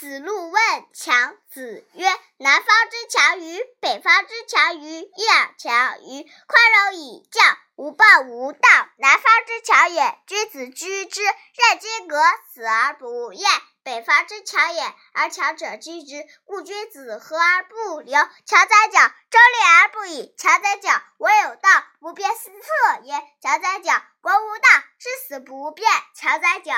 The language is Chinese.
子路问强子曰：“南方之强于北方之强于一强于宽容以教，无暴无道，南方之强也。君子居之，任君革，死而不厌；北方之强也，而强者居之，故君子和而不流。强哉矫，忠立而不已；强哉矫，我有道，不变色也；强哉矫，国无道，至死不变；强哉矫。”